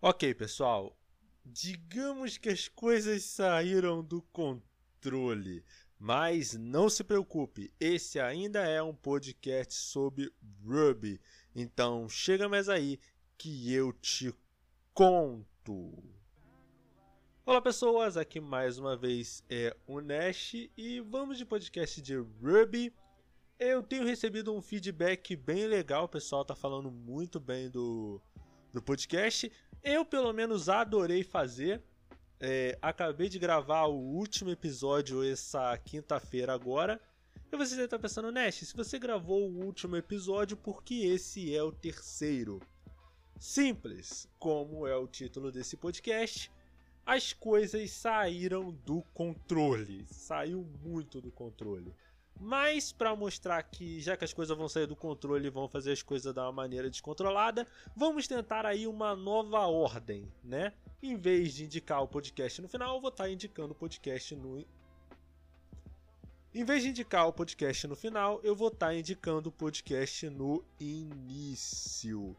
Ok, pessoal. Digamos que as coisas saíram do controle. Mas não se preocupe, esse ainda é um podcast sobre Ruby. Então chega mais aí que eu te conto. Olá pessoas, aqui mais uma vez é o Nash e vamos de podcast de Ruby. Eu tenho recebido um feedback bem legal, o pessoal tá falando muito bem do, do podcast. Eu, pelo menos, adorei fazer. É, acabei de gravar o último episódio essa quinta-feira agora. E você deve estar pensando, Nash, se você gravou o último episódio, por que esse é o terceiro? Simples, como é o título desse podcast, as coisas saíram do controle. Saiu muito do controle. Mas para mostrar que já que as coisas vão sair do controle e vão fazer as coisas da maneira descontrolada, vamos tentar aí uma nova ordem, né? Em vez de indicar o podcast no final, eu vou estar tá indicando o podcast no em vez de indicar o podcast no final, eu vou estar tá indicando o podcast no início.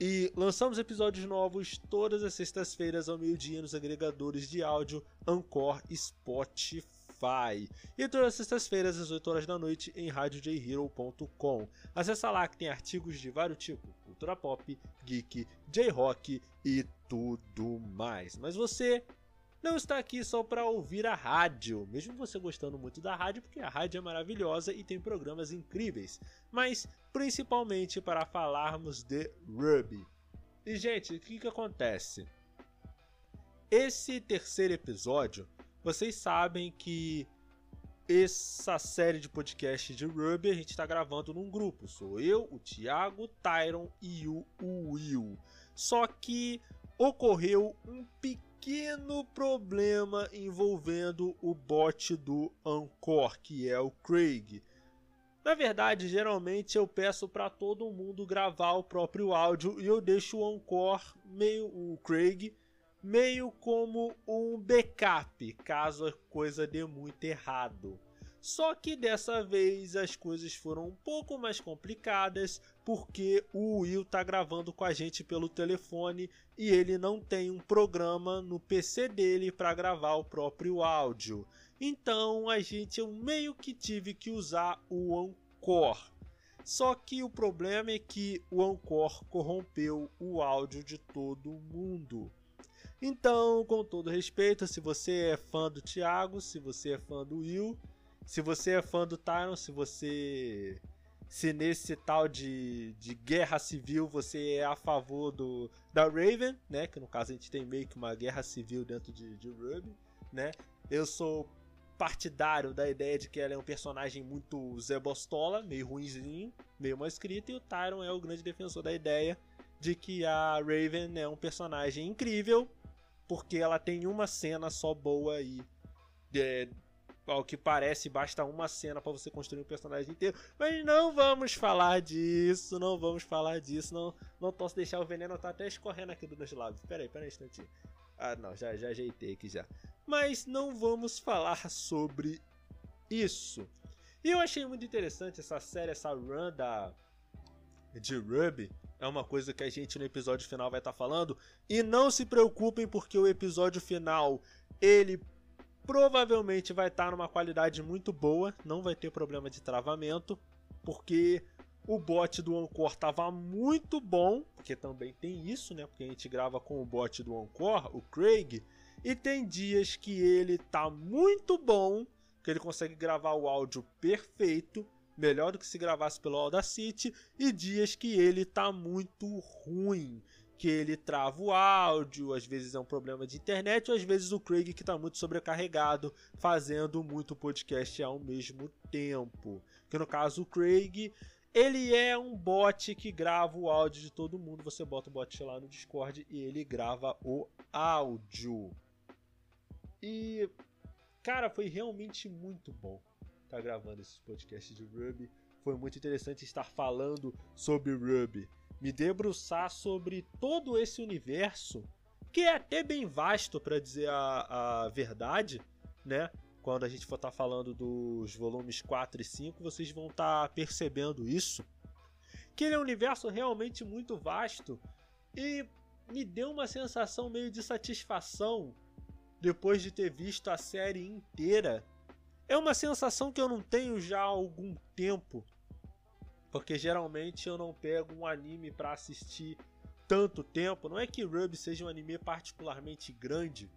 E lançamos episódios novos todas as sextas-feiras ao meio-dia nos agregadores de áudio Anchor Spotify. Spotify. E todas as sextas-feiras, às 8 horas da noite, em radiojhero.com. Acesse lá que tem artigos de vários tipos: cultura pop, geek, J-rock e tudo mais. Mas você não está aqui só para ouvir a rádio, mesmo você gostando muito da rádio, porque a rádio é maravilhosa e tem programas incríveis, mas principalmente para falarmos de Ruby. E gente, o que, que acontece? Esse terceiro episódio vocês sabem que essa série de podcast de Ruby a gente está gravando num grupo. Sou eu, o Thiago, o Tyron e o Will. Só que ocorreu um pequeno problema envolvendo o bot do Anchor, que é o Craig. Na verdade, geralmente eu peço para todo mundo gravar o próprio áudio e eu deixo o Anchor meio o Craig meio como um backup, caso a coisa dê muito errado. Só que dessa vez as coisas foram um pouco mais complicadas porque o Will tá gravando com a gente pelo telefone e ele não tem um programa no PC dele para gravar o próprio áudio. Então a gente eu meio que tive que usar o Anchor. Só que o problema é que o Anchor corrompeu o áudio de todo mundo. Então, com todo respeito, se você é fã do Thiago, se você é fã do Will, se você é fã do Tyron, se você. Se nesse tal de, de guerra civil você é a favor do da Raven, né? Que no caso a gente tem meio que uma guerra civil dentro de, de Ruby, né? Eu sou partidário da ideia de que ela é um personagem muito Zé Bostola, meio ruimzinho, meio mal escrito, e o Tyron é o grande defensor da ideia de que a Raven é um personagem incrível porque ela tem uma cena só boa e é, ao que parece basta uma cena para você construir um personagem inteiro. Mas não vamos falar disso, não vamos falar disso, não, não posso deixar o veneno tá até escorrendo aqui dos meus lábios. Pera aí, pera aí um instantinho. Ah, não, já já ajeitei aqui já. Mas não vamos falar sobre isso. E eu achei muito interessante essa série, essa run da de Ruby, é uma coisa que a gente no episódio final vai estar tá falando. E não se preocupem porque o episódio final ele provavelmente vai estar tá numa qualidade muito boa, não vai ter problema de travamento, porque o bot do Anchor estava muito bom, porque também tem isso, né? Porque a gente grava com o bot do Anchor, o Craig, e tem dias que ele tá muito bom, que ele consegue gravar o áudio perfeito, melhor do que se gravasse pelo Audacity, e dias que ele tá muito ruim, que ele trava o áudio, às vezes é um problema de internet, ou às vezes o Craig que tá muito sobrecarregado, fazendo muito podcast ao mesmo tempo. Que no caso o Craig, ele é um bot que grava o áudio de todo mundo, você bota o bot lá no Discord e ele grava o áudio. E cara, foi realmente muito bom gravando esses podcasts de Ruby. Foi muito interessante estar falando sobre Ruby. Me debruçar sobre todo esse universo, que é até bem vasto para dizer a, a verdade, né? Quando a gente for estar tá falando dos volumes 4 e 5, vocês vão estar tá percebendo isso. Que ele é um universo realmente muito vasto. E me deu uma sensação meio de satisfação depois de ter visto a série inteira. É uma sensação que eu não tenho já há algum tempo, porque geralmente eu não pego um anime para assistir tanto tempo. Não é que Ruby seja um anime particularmente grande,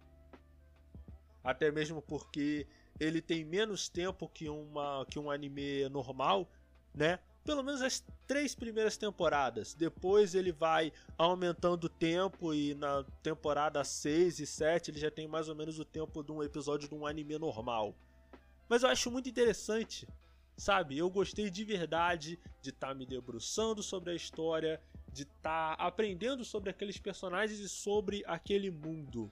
até mesmo porque ele tem menos tempo que, uma, que um anime normal, né? Pelo menos as três primeiras temporadas. Depois ele vai aumentando o tempo e na temporada 6 e 7 ele já tem mais ou menos o tempo de um episódio de um anime normal. Mas eu acho muito interessante, sabe? Eu gostei de verdade de estar tá me debruçando sobre a história, de estar tá aprendendo sobre aqueles personagens e sobre aquele mundo.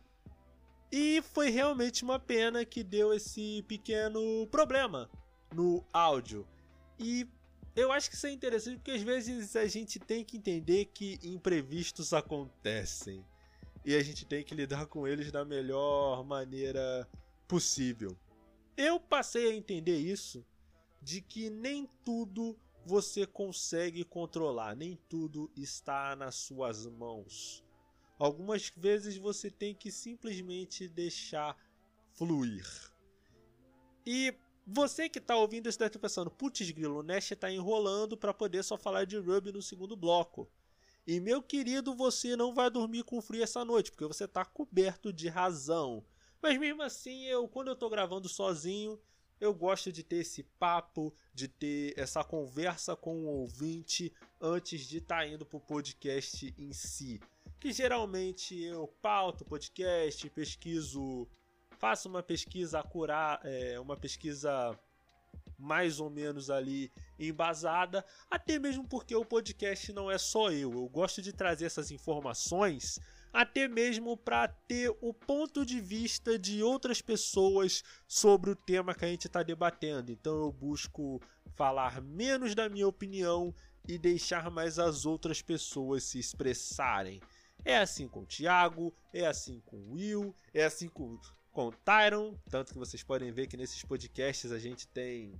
E foi realmente uma pena que deu esse pequeno problema no áudio. E eu acho que isso é interessante porque às vezes a gente tem que entender que imprevistos acontecem. E a gente tem que lidar com eles da melhor maneira possível. Eu passei a entender isso de que nem tudo você consegue controlar, nem tudo está nas suas mãos. Algumas vezes você tem que simplesmente deixar fluir. E você que está ouvindo isso deve estar pensando, putz grilo, o Nash está enrolando para poder só falar de Ruby no segundo bloco. E meu querido, você não vai dormir com frio essa noite, porque você está coberto de razão. Mas mesmo assim, eu quando eu estou gravando sozinho, eu gosto de ter esse papo, de ter essa conversa com o ouvinte antes de estar tá indo para o podcast em si. Que geralmente eu pauto podcast, pesquiso, faço uma pesquisa acurar, é, uma pesquisa mais ou menos ali embasada, até mesmo porque o podcast não é só eu, eu gosto de trazer essas informações até mesmo para ter o ponto de vista de outras pessoas sobre o tema que a gente está debatendo. Então eu busco falar menos da minha opinião e deixar mais as outras pessoas se expressarem. É assim com o Thiago, é assim com o Will, é assim com, com o Tyron. Tanto que vocês podem ver que nesses podcasts a gente tem,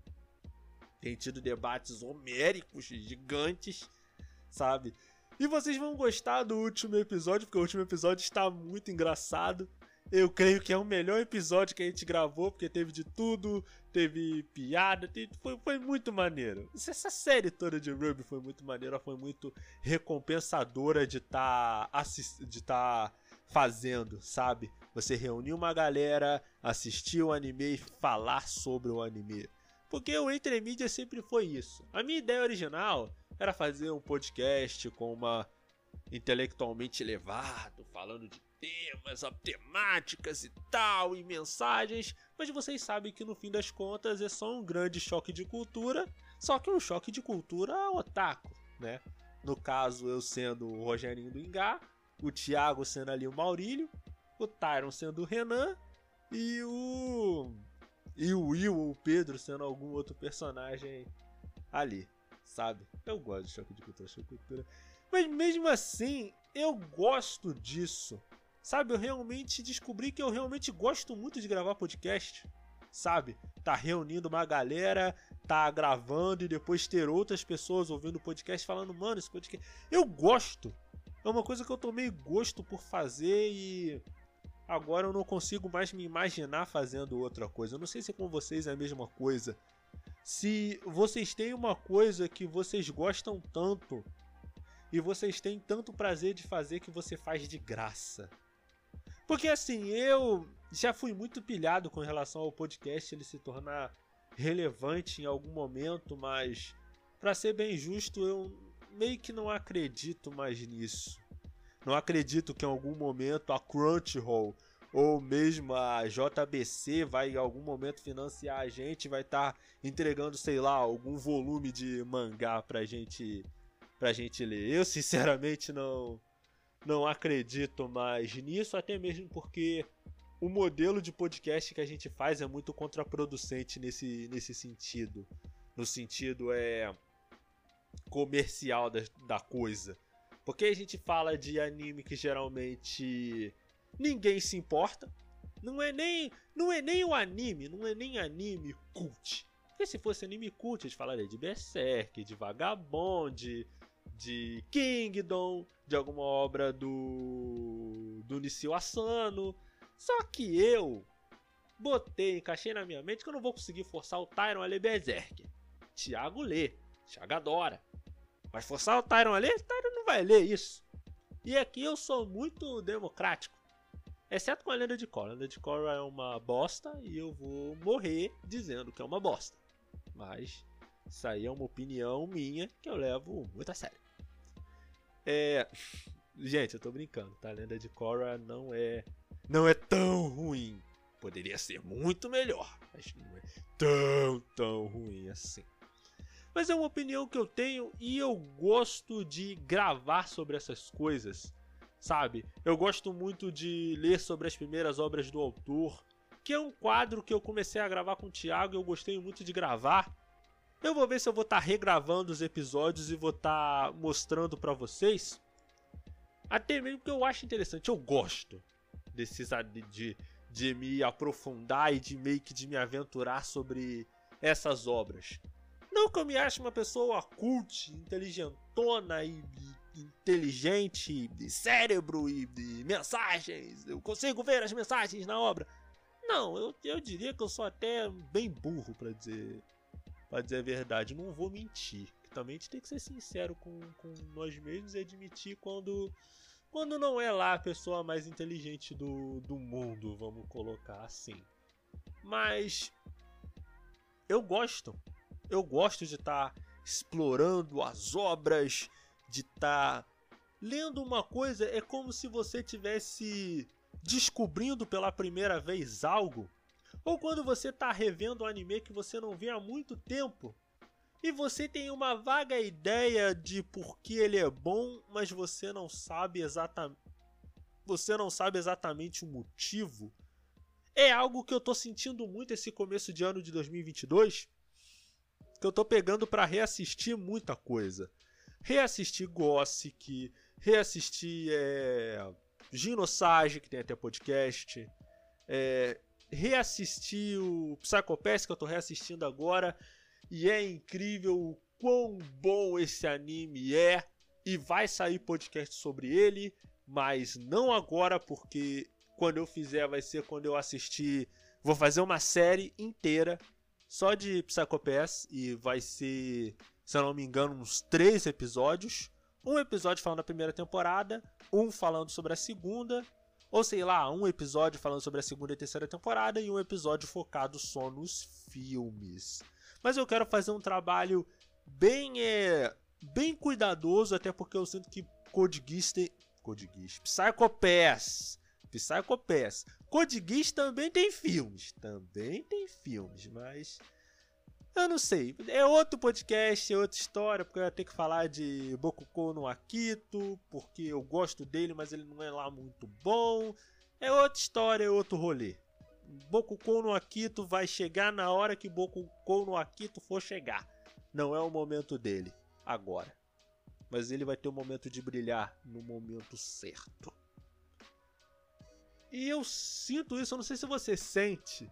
tem tido debates homéricos, gigantes, sabe? E vocês vão gostar do último episódio, porque o último episódio está muito engraçado. Eu creio que é o melhor episódio que a gente gravou, porque teve de tudo, teve piada, teve, foi, foi muito maneiro. Essa série toda de Ruby foi muito maneira, foi muito recompensadora de estar tá de tá fazendo, sabe? Você reunir uma galera, assistir o anime e falar sobre o anime. Porque o Entre Mídia sempre foi isso. A minha ideia original era fazer um podcast com uma intelectualmente elevado, falando de temas, temáticas e tal, e mensagens, mas vocês sabem que no fim das contas é só um grande choque de cultura, só que um choque de cultura otaku, né? No caso, eu sendo o Rogerinho do Ingá, o Thiago sendo ali o Maurílio, o Tyron sendo o Renan e o. E o Will ou o Pedro sendo algum outro personagem ali, sabe? Eu gosto de choque de cultura, choque de cultura. Mas mesmo assim, eu gosto disso. Sabe, eu realmente descobri que eu realmente gosto muito de gravar podcast. Sabe? Tá reunindo uma galera, tá gravando e depois ter outras pessoas ouvindo o podcast falando, mano, esse podcast. Eu gosto. É uma coisa que eu tomei gosto por fazer e agora eu não consigo mais me imaginar fazendo outra coisa. Eu não sei se com vocês é a mesma coisa. Se vocês têm uma coisa que vocês gostam tanto e vocês têm tanto prazer de fazer que você faz de graça. Porque assim, eu já fui muito pilhado com relação ao podcast ele se tornar relevante em algum momento, mas para ser bem justo, eu meio que não acredito mais nisso. Não acredito que em algum momento a Crunchyroll ou mesmo a JBC vai em algum momento financiar a gente, vai estar tá entregando, sei lá, algum volume de mangá pra gente pra gente ler. Eu sinceramente não não acredito mais nisso, até mesmo porque o modelo de podcast que a gente faz é muito contraproducente nesse, nesse sentido. No sentido é comercial da, da coisa. Porque a gente fala de anime que geralmente ninguém se importa. Não é nem não é nem o anime, não é nem anime cult. Porque se fosse anime cult, a gente falaria de Berserk, de Vagabond, de Kingdom, de alguma obra do do Nisio Asano. Só que eu botei, encaixei na minha mente que eu não vou conseguir forçar o Tyron a ler Berserk. Thiago lê, Thiago adora. Mas forçar o Tyron a ler, o Tyron não vai ler isso. E aqui eu sou muito democrático. Exceto com a Lenda de Korra. A Lenda de Korra é uma bosta e eu vou morrer dizendo que é uma bosta. Mas isso aí é uma opinião minha que eu levo muito a sério. É. Gente, eu tô brincando, tá? A Lenda de Korra não é. Não é tão ruim. Poderia ser muito melhor, mas não é tão, tão ruim assim. Mas é uma opinião que eu tenho e eu gosto de gravar sobre essas coisas sabe? Eu gosto muito de ler sobre as primeiras obras do autor, que é um quadro que eu comecei a gravar com o Thiago e eu gostei muito de gravar. Eu vou ver se eu vou estar tá regravando os episódios e vou estar tá mostrando para vocês. Até mesmo que eu acho interessante, eu gosto desses de, de me aprofundar e de meio que de me aventurar sobre essas obras. Não que eu me ache uma pessoa cult, inteligentona e, e inteligente, de cérebro e de mensagens. Eu consigo ver as mensagens na obra. Não, eu, eu diria que eu sou até bem burro para dizer para dizer a verdade. Não vou mentir. Também a gente tem que ser sincero com, com nós mesmos e admitir quando quando não é lá a pessoa mais inteligente do, do mundo, vamos colocar assim. Mas eu gosto. Eu gosto de estar tá explorando as obras de estar tá lendo uma coisa é como se você tivesse descobrindo pela primeira vez algo, ou quando você está revendo um anime que você não vê há muito tempo e você tem uma vaga ideia de por que ele é bom, mas você não sabe exatamente você não sabe exatamente o motivo. É algo que eu tô sentindo muito esse começo de ano de 2022, que eu tô pegando para reassistir muita coisa reassistir Gossick, reassistir é, Ginosage, que tem até podcast, é, reassistir o Psychopath, que eu tô reassistindo agora, e é incrível o quão bom esse anime é, e vai sair podcast sobre ele, mas não agora, porque quando eu fizer vai ser quando eu assistir, vou fazer uma série inteira só de Psychopath, e vai ser se eu não me engano, uns três episódios. Um episódio falando da primeira temporada, um falando sobre a segunda, ou sei lá, um episódio falando sobre a segunda e terceira temporada e um episódio focado só nos filmes. Mas eu quero fazer um trabalho bem é, bem cuidadoso, até porque eu sinto que Code Geass tem... Code Geass... Psychopass... Psychopass... Code Geass também tem filmes. Também tem filmes, mas... Eu não sei. É outro podcast, é outra história, porque eu ia ter que falar de Bokukou no Akito, porque eu gosto dele, mas ele não é lá muito bom. É outra história, é outro rolê. Bokukou no Akito vai chegar na hora que Bokukou no Akito for chegar. Não é o momento dele, agora. Mas ele vai ter o momento de brilhar no momento certo. E eu sinto isso, eu não sei se você sente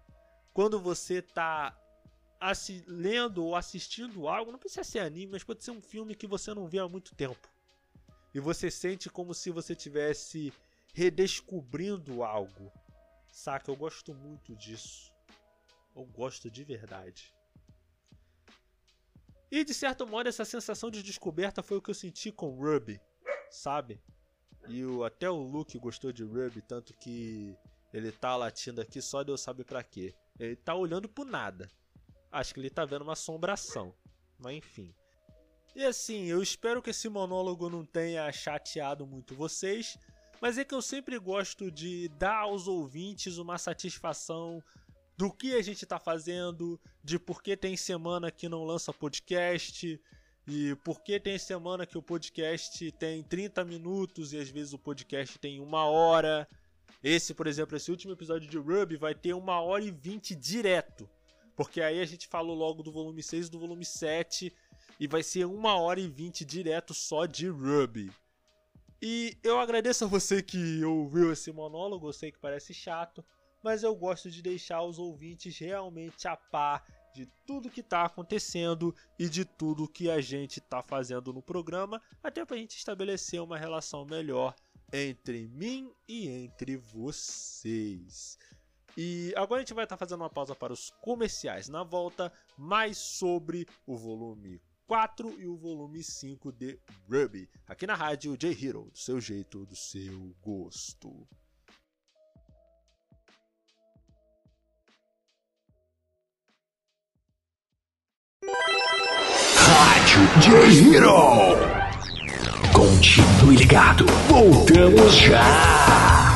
quando você tá lendo ou assistindo algo, não precisa ser anime, mas pode ser um filme que você não vê há muito tempo. E você sente como se você tivesse redescobrindo algo. Saca? Eu gosto muito disso. Eu gosto de verdade. E de certo modo essa sensação de descoberta foi o que eu senti com Ruby, sabe? E o, até o Luke gostou de Ruby, tanto que ele tá latindo aqui só Deus sabe para quê. Ele tá olhando pro nada. Acho que ele tá vendo uma assombração. Mas enfim. E assim, eu espero que esse monólogo não tenha chateado muito vocês, mas é que eu sempre gosto de dar aos ouvintes uma satisfação do que a gente tá fazendo, de por que tem semana que não lança podcast, e por que tem semana que o podcast tem 30 minutos e às vezes o podcast tem uma hora. Esse, por exemplo, esse último episódio de Ruby vai ter uma hora e vinte direto. Porque aí a gente falou logo do volume 6 e do volume 7 e vai ser uma hora e vinte direto só de Ruby. E eu agradeço a você que ouviu esse monólogo, eu sei que parece chato, mas eu gosto de deixar os ouvintes realmente a par de tudo que está acontecendo e de tudo que a gente está fazendo no programa, até para a gente estabelecer uma relação melhor entre mim e entre vocês. E agora a gente vai estar tá fazendo uma pausa para os comerciais. Na volta, mais sobre o volume 4 e o volume 5 de Ruby, aqui na rádio J Hero, do seu jeito, do seu gosto. Rádio J Hero. Continue ligado. Voltamos já.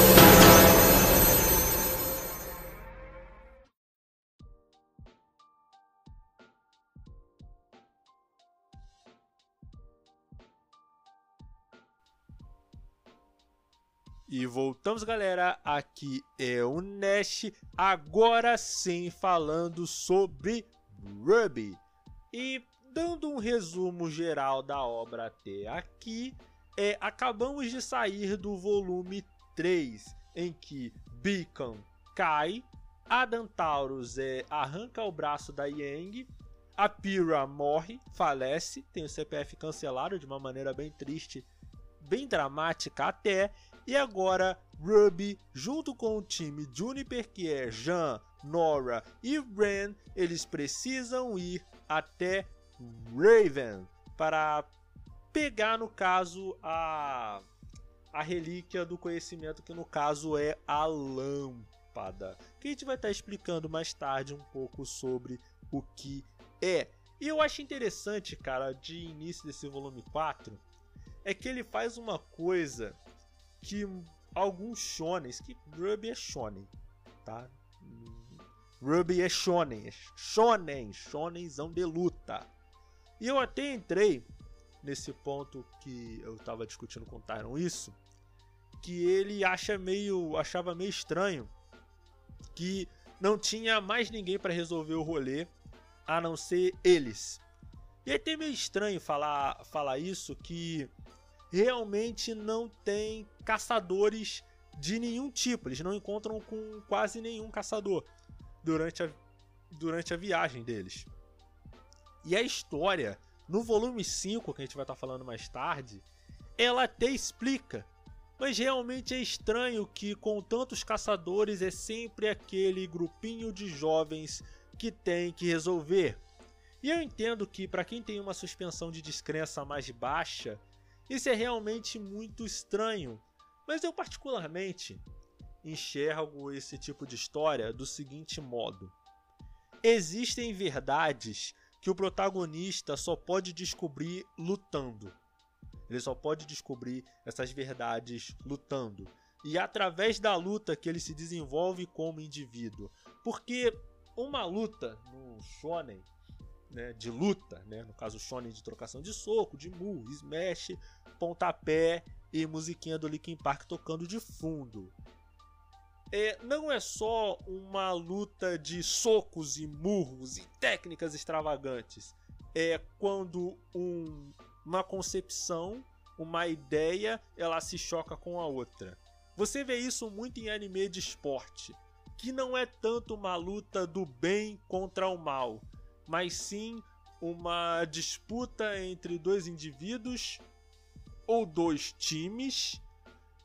E voltamos, galera. Aqui é o Nash. Agora sim, falando sobre Ruby. E dando um resumo geral da obra até aqui, é, acabamos de sair do volume 3, em que Beacon cai, a Dantaurus é, arranca o braço da Yang, a Pyrrha morre, falece, tem o CPF cancelado de uma maneira bem triste, bem dramática até, e agora, Ruby, junto com o time Juniper, que é Jean, Nora e Ren, eles precisam ir até Raven para pegar, no caso, a, a relíquia do conhecimento, que no caso é a lâmpada. Que a gente vai estar explicando mais tarde um pouco sobre o que é. E eu acho interessante, cara, de início desse volume 4, é que ele faz uma coisa que alguns shonens, que Ruby é shonen, tá? Ruby é shonen, shonen, shonenzão de luta. E eu até entrei nesse ponto que eu tava discutindo com o Tyron isso, que ele acha meio, achava meio estranho que não tinha mais ninguém para resolver o rolê a não ser eles. E é até meio estranho falar, falar isso que realmente não tem caçadores de nenhum tipo. Eles não encontram com quase nenhum caçador durante a, durante a viagem deles. E a história, no volume 5, que a gente vai estar falando mais tarde, ela até explica. Mas realmente é estranho que, com tantos caçadores, é sempre aquele grupinho de jovens que tem que resolver. E eu entendo que, para quem tem uma suspensão de descrença mais baixa, isso é realmente muito estranho, mas eu particularmente enxergo esse tipo de história do seguinte modo: existem verdades que o protagonista só pode descobrir lutando. Ele só pode descobrir essas verdades lutando. E é através da luta que ele se desenvolve como indivíduo. Porque uma luta no shonen né, de luta, né? no caso shonen de trocação de soco, de mu, smash, pontapé e musiquinha do Linkin Park tocando de fundo. É, não é só uma luta de socos e murros e técnicas extravagantes. É quando um, uma concepção, uma ideia, ela se choca com a outra. Você vê isso muito em anime de esporte, que não é tanto uma luta do bem contra o mal, mas sim uma disputa entre dois indivíduos ou dois times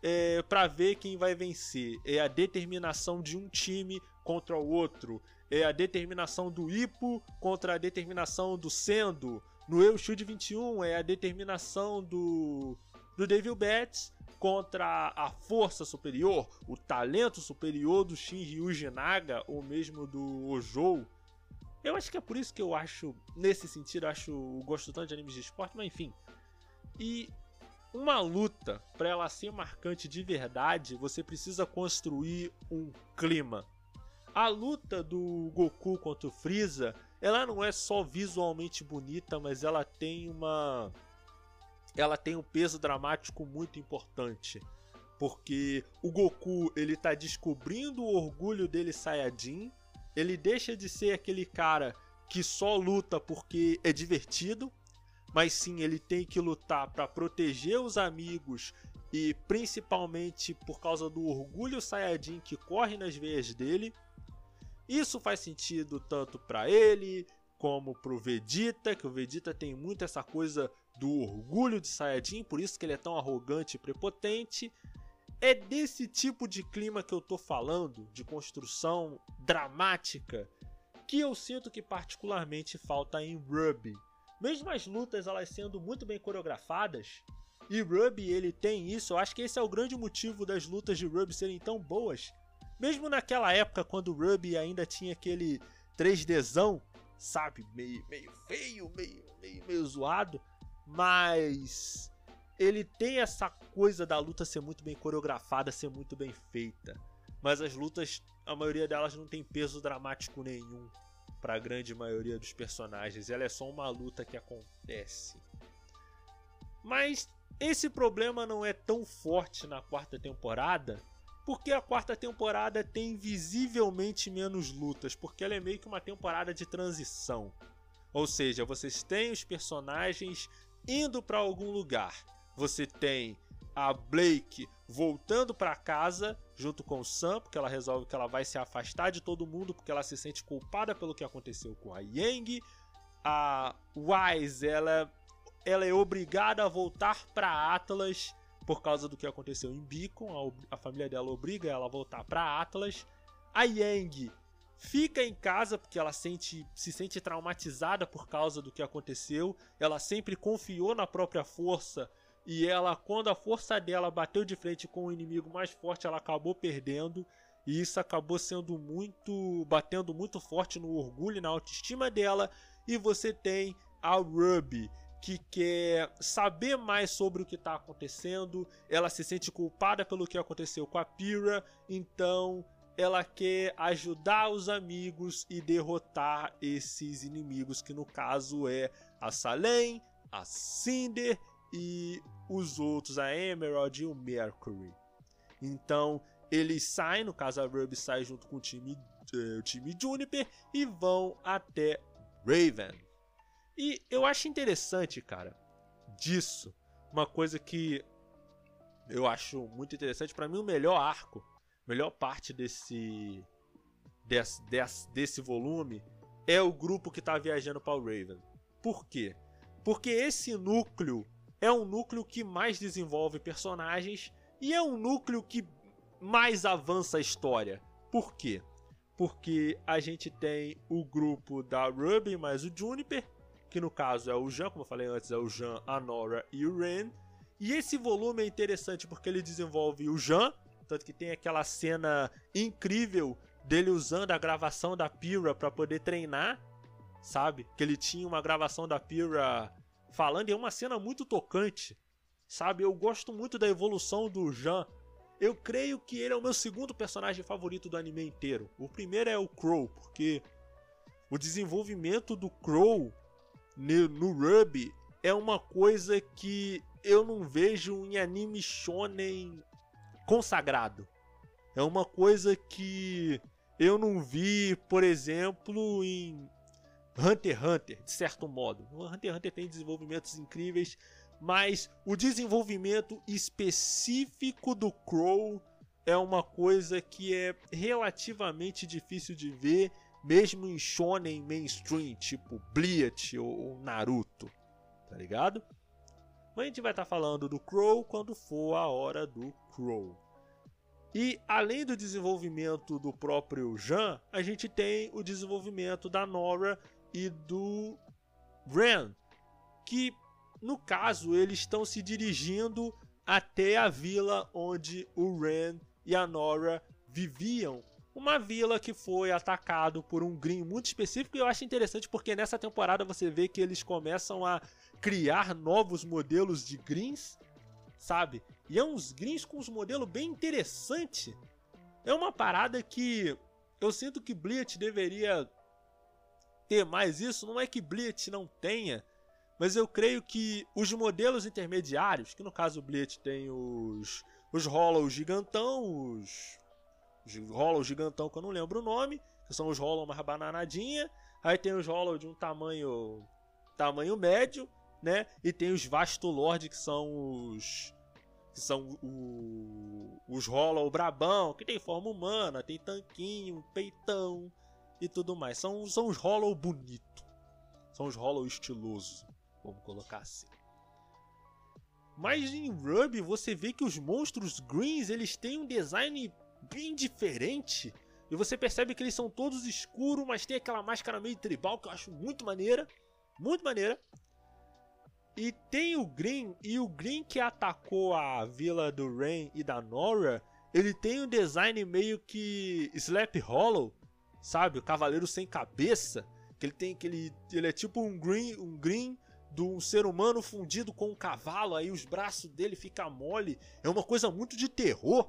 é, para ver quem vai vencer. É a determinação de um time contra o outro. É a determinação do Ipo contra a determinação do Sendo. No Eu Shield 21 é a determinação do, do Devil Bats contra a força superior, o talento superior do Shin Ryuji Naga ou mesmo do Ojou. Eu acho que é por isso que eu acho, nesse sentido, eu acho gosto tanto de animes de esporte, mas enfim. E uma luta, para ela ser marcante de verdade, você precisa construir um clima. A luta do Goku contra o Freeza, ela não é só visualmente bonita, mas ela tem uma ela tem um peso dramático muito importante, porque o Goku, ele tá descobrindo o orgulho dele Saiyajin, ele deixa de ser aquele cara que só luta porque é divertido, mas sim ele tem que lutar para proteger os amigos e principalmente por causa do orgulho Saiyajin que corre nas veias dele. Isso faz sentido tanto para ele como pro Vegeta, que o Vegeta tem muito essa coisa do orgulho de Saiyajin, por isso que ele é tão arrogante e prepotente. É desse tipo de clima que eu tô falando, de construção dramática, que eu sinto que particularmente falta em Ruby. Mesmo as lutas elas sendo muito bem coreografadas, e Ruby ele tem isso, eu acho que esse é o grande motivo das lutas de Ruby serem tão boas. Mesmo naquela época quando Ruby ainda tinha aquele 3Dzão, sabe, meio, meio feio, meio, meio, meio zoado, mas ele tem essa coisa da luta ser muito bem coreografada, ser muito bem feita. Mas as lutas, a maioria delas não tem peso dramático nenhum para a grande maioria dos personagens. Ela é só uma luta que acontece. Mas esse problema não é tão forte na quarta temporada, porque a quarta temporada tem visivelmente menos lutas, porque ela é meio que uma temporada de transição. Ou seja, vocês têm os personagens indo para algum lugar. Você tem a Blake voltando para casa junto com o Sam, porque ela resolve que ela vai se afastar de todo mundo porque ela se sente culpada pelo que aconteceu com a Yang. A Wise, ela, ela é obrigada a voltar para Atlas por causa do que aconteceu em Beacon. A, a família dela obriga ela a voltar para Atlas. A Yang fica em casa porque ela sente, se sente traumatizada por causa do que aconteceu. Ela sempre confiou na própria força e ela, quando a força dela bateu de frente com o inimigo mais forte, ela acabou perdendo. E isso acabou sendo muito. batendo muito forte no orgulho e na autoestima dela. E você tem a Ruby, que quer saber mais sobre o que está acontecendo. Ela se sente culpada pelo que aconteceu com a Pyrrha. Então ela quer ajudar os amigos e derrotar esses inimigos, que no caso é a Salem, a Cinder e os outros, a Emerald e o Mercury. Então eles saem, no caso a Ruby sai junto com o time, eh, o time Juniper e vão até Raven. E eu acho interessante, cara, disso, uma coisa que eu acho muito interessante, para mim o melhor arco, melhor parte desse desse, desse, desse volume é o grupo que tá viajando para o Raven. Por quê? Porque esse núcleo é um núcleo que mais desenvolve personagens e é um núcleo que mais avança a história. Por quê? Porque a gente tem o grupo da Ruby mais o Juniper, que no caso é o Jean, como eu falei antes, é o Jean, a Nora e o Ren. E esse volume é interessante porque ele desenvolve o Jean, tanto que tem aquela cena incrível dele usando a gravação da Pyrrha para poder treinar, sabe? Que ele tinha uma gravação da Pyrrha falando, e é uma cena muito tocante, sabe? Eu gosto muito da evolução do Jean. Eu creio que ele é o meu segundo personagem favorito do anime inteiro. O primeiro é o Crow, porque o desenvolvimento do Crow no Ruby é uma coisa que eu não vejo em anime shonen consagrado. É uma coisa que eu não vi, por exemplo, em Hunter x Hunter, de certo modo. O Hunter x Hunter tem desenvolvimentos incríveis, mas o desenvolvimento específico do Crow é uma coisa que é relativamente difícil de ver, mesmo em shonen mainstream, tipo Bleach ou Naruto, tá ligado? Mas a gente vai estar tá falando do Crow quando for a hora do Crow. E além do desenvolvimento do próprio Jan, a gente tem o desenvolvimento da Nora e do Ren, que no caso eles estão se dirigindo até a vila onde o Ren e a Nora viviam. Uma vila que foi atacado por um Green muito específico e eu acho interessante porque nessa temporada você vê que eles começam a criar novos modelos de Greens, sabe? E é uns Greens com uns modelos bem interessante. É uma parada que eu sinto que Bleach deveria ter mais isso. Não é que Bleach não tenha, mas eu creio que os modelos intermediários, que no caso o Bleach tem os os Hollow gigantão, os, os Hollow gigantão que eu não lembro o nome, que são os Hollow mais bananadinha. Aí tem os Hollow de um tamanho tamanho médio, né? E tem os Vasto Lord que são os que são o, os Hollow brabão, que tem forma humana, tem tanquinho, peitão e tudo mais. São, são os Hollow bonito. São os Hollow estiloso, vamos colocar assim. Mas em Ruby você vê que os monstros greens eles têm um design bem diferente. E você percebe que eles são todos escuros, mas tem aquela máscara meio tribal que eu acho muito maneira. Muito maneira. E tem o Green, e o Green que atacou a vila do Rain e da Nora, ele tem um design meio que Slap Hollow, sabe? O cavaleiro sem cabeça. Que ele tem aquele. Ele é tipo um Green, um Green de um ser humano fundido com um cavalo, aí os braços dele ficam mole. É uma coisa muito de terror.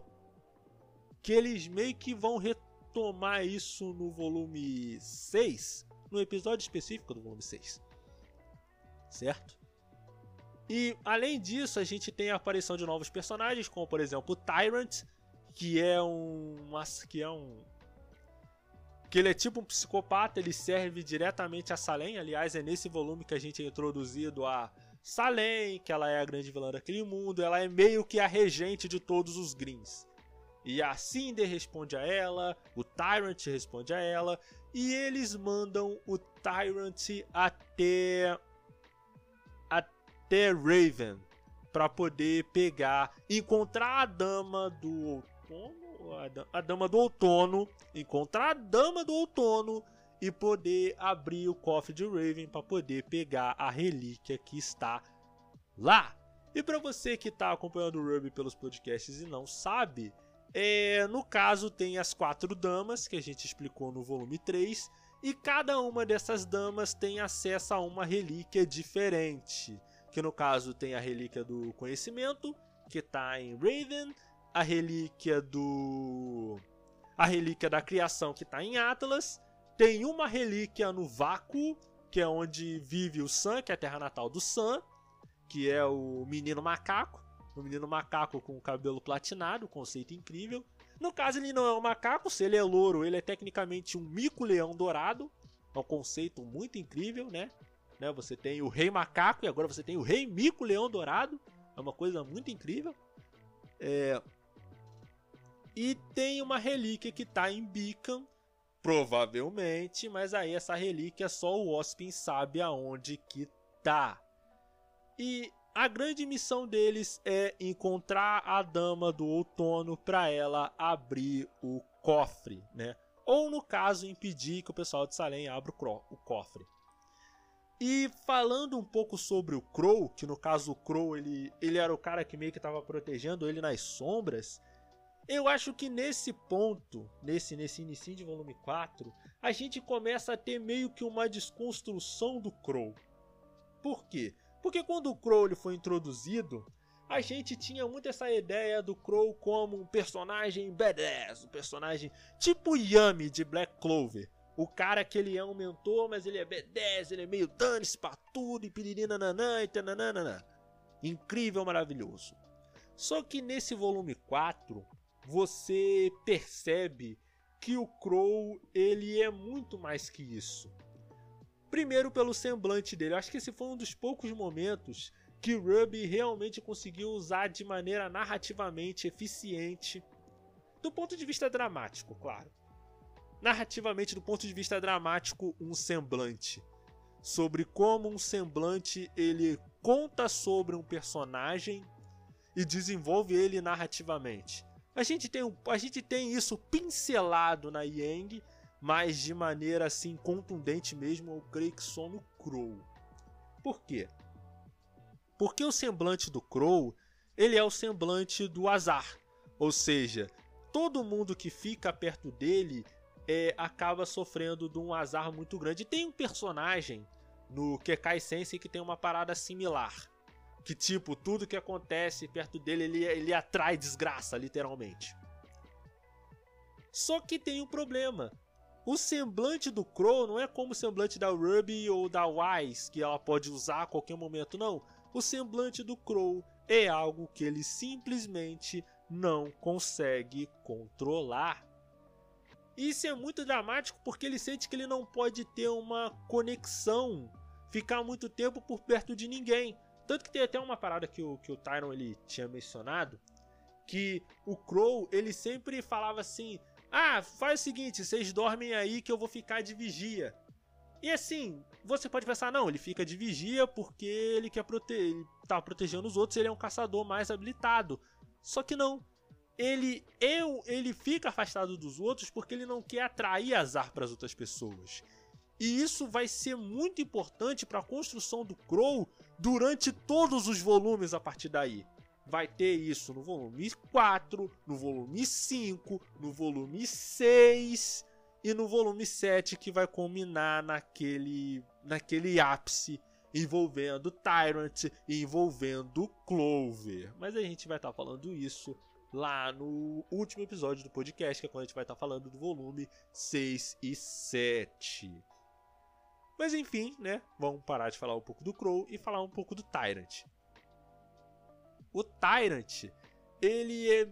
Que eles meio que vão retomar isso no volume 6, no episódio específico do volume 6. Certo? E além disso, a gente tem a aparição de novos personagens, como por exemplo o Tyrant, que é um que é um que ele é tipo um psicopata, ele serve diretamente a Salem. Aliás, é nesse volume que a gente é introduzido a Salem, que ela é a grande vilã daquele mundo. Ela é meio que a regente de todos os Greens. E a Cinder responde a ela, o Tyrant responde a ela, e eles mandam o Tyrant até até Raven para poder pegar, encontrar a dama do outono a Dama do Outono, encontrar a Dama do Outono e poder abrir o cofre de Raven para poder pegar a relíquia que está lá. E para você que está acompanhando o Ruby pelos podcasts e não sabe, é, no caso tem as quatro damas que a gente explicou no volume 3 e cada uma dessas damas tem acesso a uma relíquia diferente. Que no caso tem a relíquia do conhecimento, que está em Raven, a relíquia do. A relíquia da criação que está em Atlas. Tem uma relíquia no vácuo, que é onde vive o Sam, que é a terra natal do Sam, que é o menino macaco. O menino macaco com o cabelo platinado, conceito incrível. No caso, ele não é um macaco, se ele é louro, ele é tecnicamente um mico-leão dourado. É um conceito muito incrível, né? né? Você tem o rei macaco e agora você tem o rei mico-leão dourado. É uma coisa muito incrível. É, e tem uma relíquia que está em Beacon, provavelmente, mas aí essa relíquia só o Ospin sabe aonde que tá. E a grande missão deles é encontrar a Dama do Outono para ela abrir o cofre, né? Ou no caso impedir que o pessoal de Salem abra o cofre. E falando um pouco sobre o Crow, que no caso o Crow ele, ele era o cara que meio que estava protegendo ele nas sombras, eu acho que nesse ponto, nesse, nesse início de volume 4, a gente começa a ter meio que uma desconstrução do Crow. Por quê? Porque quando o Crow ele foi introduzido, a gente tinha muito essa ideia do Crow como um personagem badass, um personagem tipo Yami de Black Clover, o cara que ele é um mentor, mas ele é B10, ele é meio dane-se pra tudo e piririna nanã e tananana. Incrível, maravilhoso. Só que nesse volume 4, você percebe que o Crow ele é muito mais que isso. Primeiro pelo semblante dele, eu acho que esse foi um dos poucos momentos que Ruby realmente conseguiu usar de maneira narrativamente eficiente, do ponto de vista dramático, claro. Narrativamente, do ponto de vista dramático, um semblante sobre como um semblante ele conta sobre um personagem e desenvolve ele narrativamente. A gente tem, a gente tem isso pincelado na Yang, mas de maneira assim contundente mesmo, eu creio que só no Crow. Por quê? Porque o semblante do Crow, ele é o semblante do azar. Ou seja, todo mundo que fica perto dele é, acaba sofrendo de um azar muito grande. E tem um personagem no Kekai Sensei que tem uma parada similar. Que tipo, tudo que acontece perto dele, ele, ele atrai desgraça, literalmente. Só que tem um problema. O semblante do Crow não é como o semblante da Ruby ou da Wise, que ela pode usar a qualquer momento, não. O semblante do Crow é algo que ele simplesmente não consegue controlar. Isso é muito dramático porque ele sente que ele não pode ter uma conexão, ficar muito tempo por perto de ninguém. Tanto que tem até uma parada que o, que o Tyron ele tinha mencionado, que o Crow ele sempre falava assim: Ah, faz o seguinte, vocês dormem aí que eu vou ficar de vigia. E assim, você pode pensar, não, ele fica de vigia porque ele quer proteger, ele tá protegendo os outros, ele é um caçador mais habilitado. Só que não. Ele eu, ele fica afastado dos outros porque ele não quer atrair azar para as outras pessoas. E isso vai ser muito importante para a construção do Crow durante todos os volumes a partir daí. Vai ter isso no volume 4, no volume 5, no volume 6 e no volume 7 que vai culminar naquele, naquele ápice envolvendo Tyrant e envolvendo Clover. Mas a gente vai estar tá falando isso lá no último episódio do podcast, que é quando a gente vai estar tá falando do volume 6 e 7. Mas enfim, né? Vamos parar de falar um pouco do Crow e falar um pouco do Tyrant. O Tyrant, ele é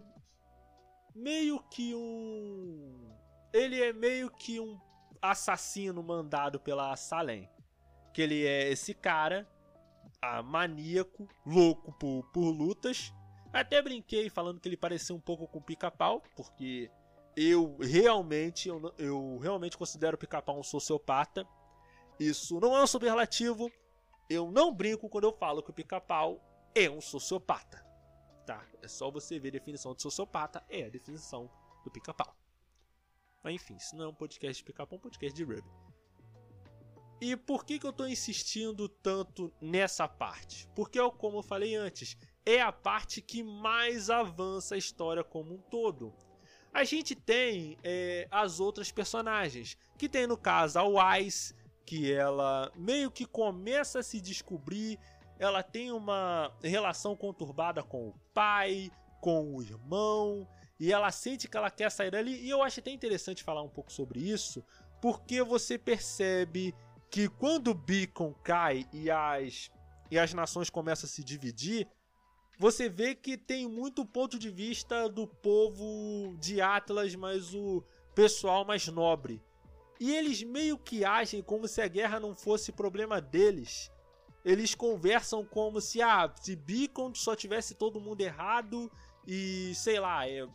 meio que um ele é meio que um assassino mandado pela Salem. Que ele é esse cara, maníaco, louco por, por lutas. Até brinquei falando que ele parecia um pouco com o pica-pau, porque eu realmente, eu, eu realmente considero o pica-pau um sociopata. Isso não é um superlativo. Eu não brinco quando eu falo que o pica-pau é um sociopata. Tá? É só você ver a definição de sociopata, é a definição do pica-pau. Mas enfim, isso não é um podcast de pica-pau, é um podcast de Ruby. E por que, que eu estou insistindo tanto nessa parte? Porque, como eu falei antes, é a parte que mais avança a história como um todo. A gente tem é, as outras personagens, que tem no caso a Wise, que ela meio que começa a se descobrir, ela tem uma relação conturbada com o pai, com o irmão, e ela sente que ela quer sair dali. E eu acho até interessante falar um pouco sobre isso, porque você percebe que quando o Beacon cai e as, e as nações começam a se dividir, você vê que tem muito ponto de vista do povo de Atlas, mas o pessoal mais nobre. E eles meio que agem como se a guerra não fosse problema deles. Eles conversam como se, ah, se Beacon só tivesse todo mundo errado e sei lá, é,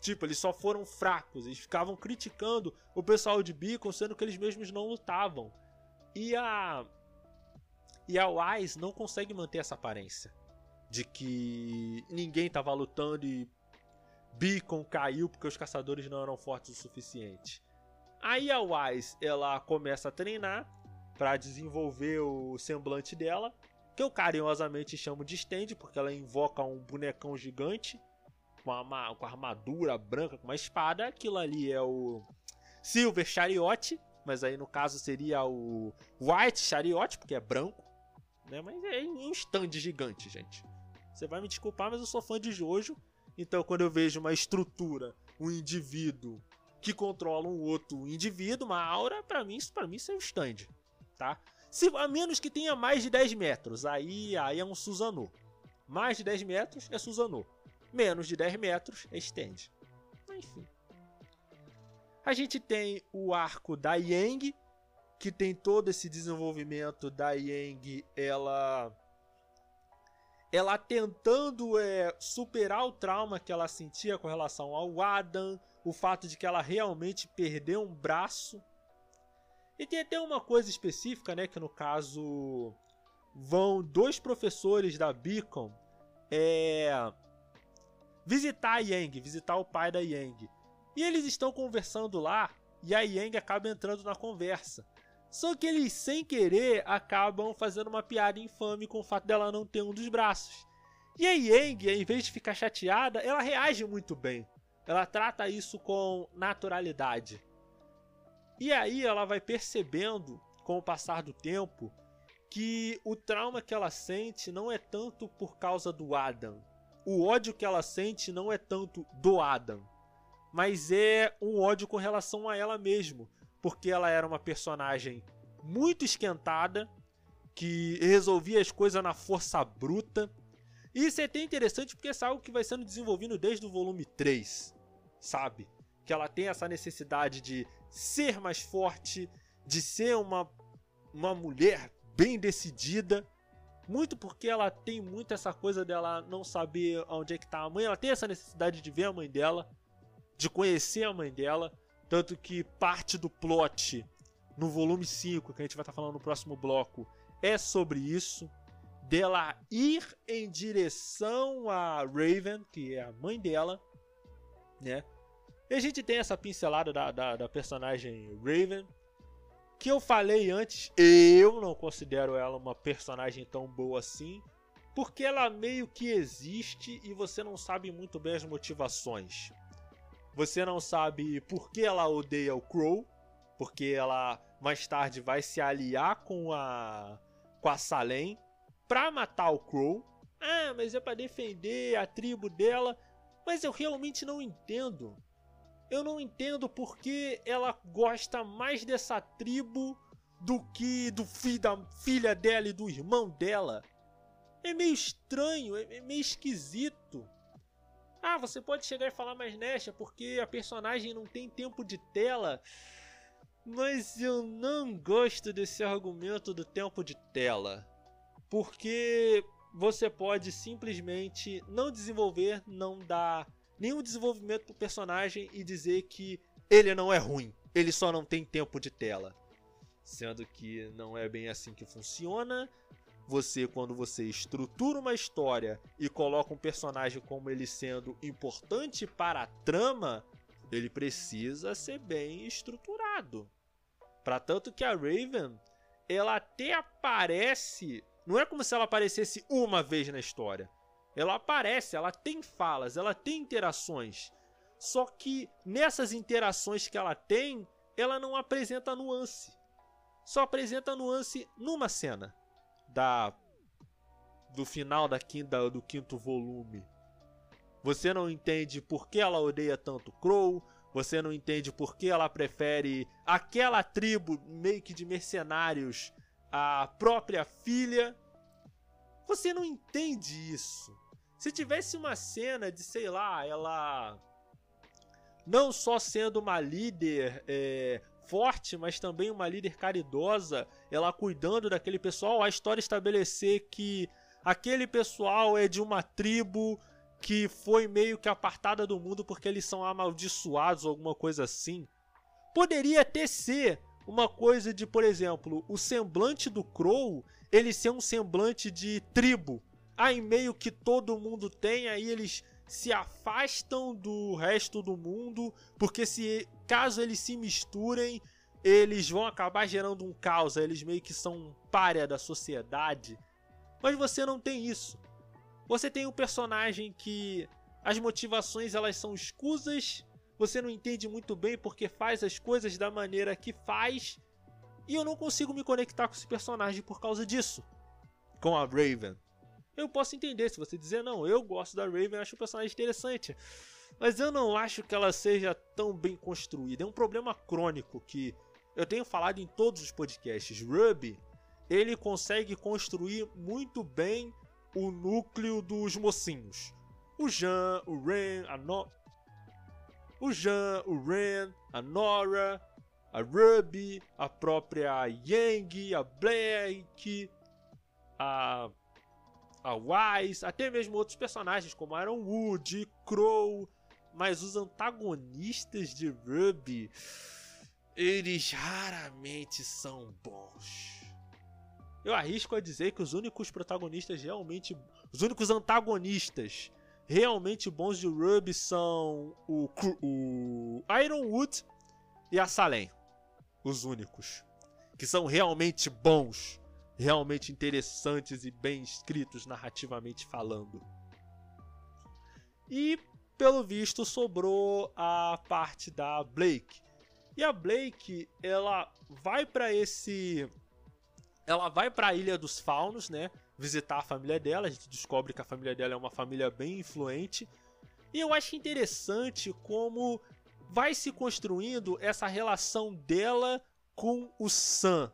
Tipo, eles só foram fracos, eles ficavam criticando o pessoal de Beacon, sendo que eles mesmos não lutavam. E a. E a Wise não consegue manter essa aparência de que ninguém estava lutando e Beacon caiu porque os caçadores não eram fortes o suficiente. Aí a Wise ela começa a treinar para desenvolver o semblante dela, que eu carinhosamente chamo de stand, porque ela invoca um bonecão gigante com, a, com armadura branca, com uma espada. Aquilo ali é o Silver Chariot, mas aí no caso seria o White Chariot, porque é branco. Né? Mas é um stand gigante, gente. Você vai me desculpar, mas eu sou fã de Jojo. Então quando eu vejo uma estrutura, um indivíduo que controla um outro indivíduo, uma aura, para mim, isso para mim isso é um stand, tá? Se, a menos que tenha mais de 10 metros, aí, aí é um Susanoo. Mais de 10 metros é Susanoo. Menos de 10 metros é stand. Enfim. A gente tem o arco da Yang, que tem todo esse desenvolvimento da Yang, ela ela tentando é, superar o trauma que ela sentia com relação ao Adam, o fato de que ela realmente perdeu um braço. E tem até uma coisa específica, né, que no caso vão dois professores da Beacon é, visitar a Yang, visitar o pai da Yang. E eles estão conversando lá e a Yang acaba entrando na conversa. Só que eles, sem querer, acabam fazendo uma piada infame com o fato dela não ter um dos braços. E a Yang, em vez de ficar chateada, ela reage muito bem. Ela trata isso com naturalidade. E aí ela vai percebendo, com o passar do tempo, que o trauma que ela sente não é tanto por causa do Adam. O ódio que ela sente não é tanto do Adam, mas é um ódio com relação a ela mesma porque ela era uma personagem muito esquentada, que resolvia as coisas na força bruta. E isso é até interessante porque é algo que vai sendo desenvolvido desde o volume 3, sabe? Que ela tem essa necessidade de ser mais forte, de ser uma, uma mulher bem decidida. Muito porque ela tem muito essa coisa dela não saber onde é que tá a mãe. Ela tem essa necessidade de ver a mãe dela, de conhecer a mãe dela. Tanto que parte do plot no volume 5, que a gente vai estar falando no próximo bloco, é sobre isso. Dela ir em direção a Raven, que é a mãe dela, né? E a gente tem essa pincelada da, da, da personagem Raven, que eu falei antes, eu não considero ela uma personagem tão boa assim, porque ela meio que existe e você não sabe muito bem as motivações. Você não sabe por que ela odeia o Crow, porque ela mais tarde vai se aliar com a com a Salem para matar o Crow. Ah, mas é para defender a tribo dela. Mas eu realmente não entendo. Eu não entendo porque ela gosta mais dessa tribo do que do filho da filha dela e do irmão dela. É meio estranho, é meio esquisito. Ah, você pode chegar e falar mais Nesha porque a personagem não tem tempo de tela. Mas eu não gosto desse argumento do tempo de tela. Porque você pode simplesmente não desenvolver, não dar nenhum desenvolvimento pro personagem e dizer que ele não é ruim, ele só não tem tempo de tela. Sendo que não é bem assim que funciona você quando você estrutura uma história e coloca um personagem como ele sendo importante para a trama, ele precisa ser bem estruturado. Para tanto que a Raven, ela até aparece, não é como se ela aparecesse uma vez na história. Ela aparece, ela tem falas, ela tem interações. Só que nessas interações que ela tem, ela não apresenta nuance. Só apresenta nuance numa cena da do final da quinta, do quinto volume. Você não entende por que ela odeia tanto Crow, você não entende por que ela prefere aquela tribo meio que de mercenários à própria filha. Você não entende isso. Se tivesse uma cena de, sei lá, ela não só sendo uma líder é, forte, mas também uma líder caridosa, ela cuidando daquele pessoal, a história estabelecer que aquele pessoal é de uma tribo que foi meio que apartada do mundo porque eles são amaldiçoados ou alguma coisa assim. Poderia até ser uma coisa de, por exemplo, o semblante do Crow, ele ser um semblante de tribo. Aí meio que todo mundo tem, aí eles se afastam do resto do mundo, porque se caso eles se misturem, eles vão acabar gerando um caos, eles meio que são um párea da sociedade. Mas você não tem isso. Você tem um personagem que as motivações elas são escusas, você não entende muito bem porque faz as coisas da maneira que faz, e eu não consigo me conectar com esse personagem por causa disso. Com a Raven eu posso entender se você dizer, não, eu gosto da Raven, acho o personagem interessante. mas eu não acho que ela seja tão bem construída. É um problema crônico que eu tenho falado em todos os podcasts. Ruby, ele consegue construir muito bem o núcleo dos mocinhos. O Jean, o Ren, a no... O Jean, o Ren, a Nora, a Ruby, a própria Yang, a Blake, a a Wise, até mesmo outros personagens como Iron Wood, Crow, mas os antagonistas de Ruby, eles raramente são bons. Eu arrisco a dizer que os únicos protagonistas realmente, os únicos antagonistas realmente bons de Ruby são o, o Ironwood e a Salem. Os únicos que são realmente bons realmente interessantes e bem escritos narrativamente falando. E pelo visto sobrou a parte da Blake. E a Blake, ela vai para esse ela vai para a Ilha dos Faunos, né, visitar a família dela. A gente descobre que a família dela é uma família bem influente. E eu acho interessante como vai se construindo essa relação dela com o Sam.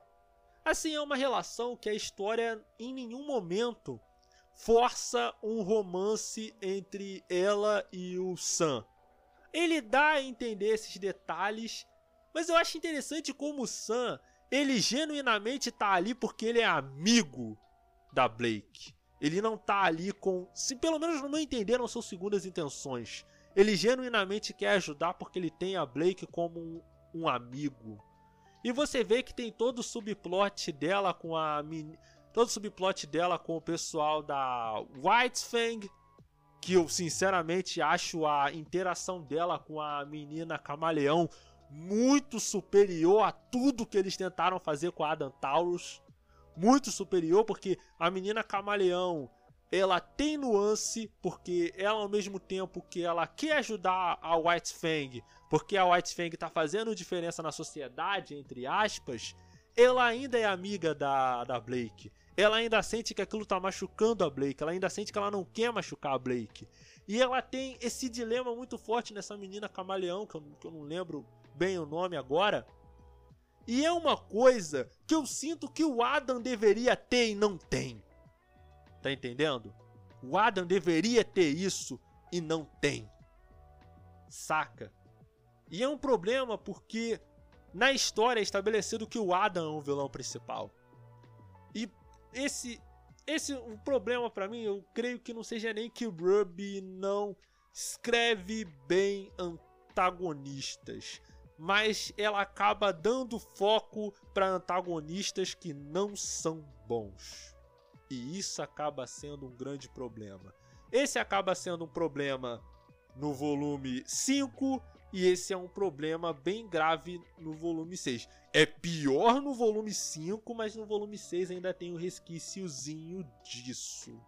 Assim, é uma relação que a história em nenhum momento força um romance entre ela e o Sam. Ele dá a entender esses detalhes, mas eu acho interessante como o Sam, ele genuinamente tá ali porque ele é amigo da Blake. Ele não tá ali com, se pelo menos no meu entender, não são segundas intenções. Ele genuinamente quer ajudar porque ele tem a Blake como um, um amigo. E você vê que tem todo o subplot dela com a todo o subplot dela com o pessoal da White Fang, que eu sinceramente acho a interação dela com a menina Camaleão muito superior a tudo que eles tentaram fazer com a Adam Taurus. Muito superior, porque a menina Camaleão ela tem nuance, porque ela ao mesmo tempo que ela quer ajudar a White Fang, porque a White Fang tá fazendo diferença na sociedade, entre aspas, ela ainda é amiga da, da Blake. Ela ainda sente que aquilo tá machucando a Blake, ela ainda sente que ela não quer machucar a Blake. E ela tem esse dilema muito forte nessa menina camaleão, que eu, que eu não lembro bem o nome agora. E é uma coisa que eu sinto que o Adam deveria ter e não tem. Tá entendendo? O Adam deveria ter isso e não tem. Saca? E é um problema porque na história é estabelecido que o Adam é o vilão principal. E esse esse um problema para mim, eu creio que não seja nem que o Ruby não escreve bem antagonistas, mas ela acaba dando foco para antagonistas que não são bons. E isso acaba sendo um grande problema. Esse acaba sendo um problema no volume 5 e esse é um problema bem grave no volume 6. É pior no volume 5, mas no volume 6 ainda tem um resquíciozinho disso.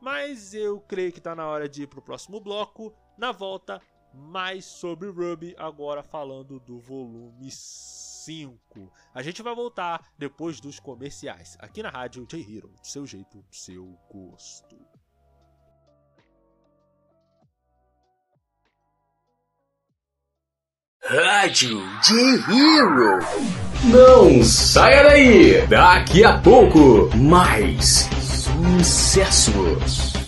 Mas eu creio que está na hora de ir para o próximo bloco. Na volta, mais sobre Ruby, agora falando do volume 6. 5. A gente vai voltar depois dos comerciais, aqui na rádio J-Hero, do seu jeito, do seu gosto. Rádio J-Hero. Não saia daí! Daqui a pouco, mais sucessos.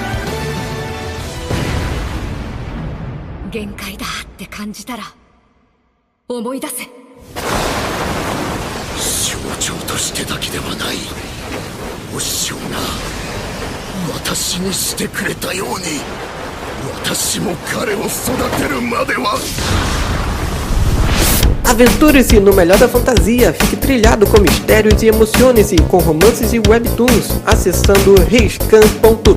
限界だって感じたら思い出せ象徴としてだけではないお師匠が私にしてくれたように私も彼を育てるまでは Aventure-se no melhor da fantasia, fique trilhado com mistérios e emocione-se com romances e webtoons acessando riscan.top.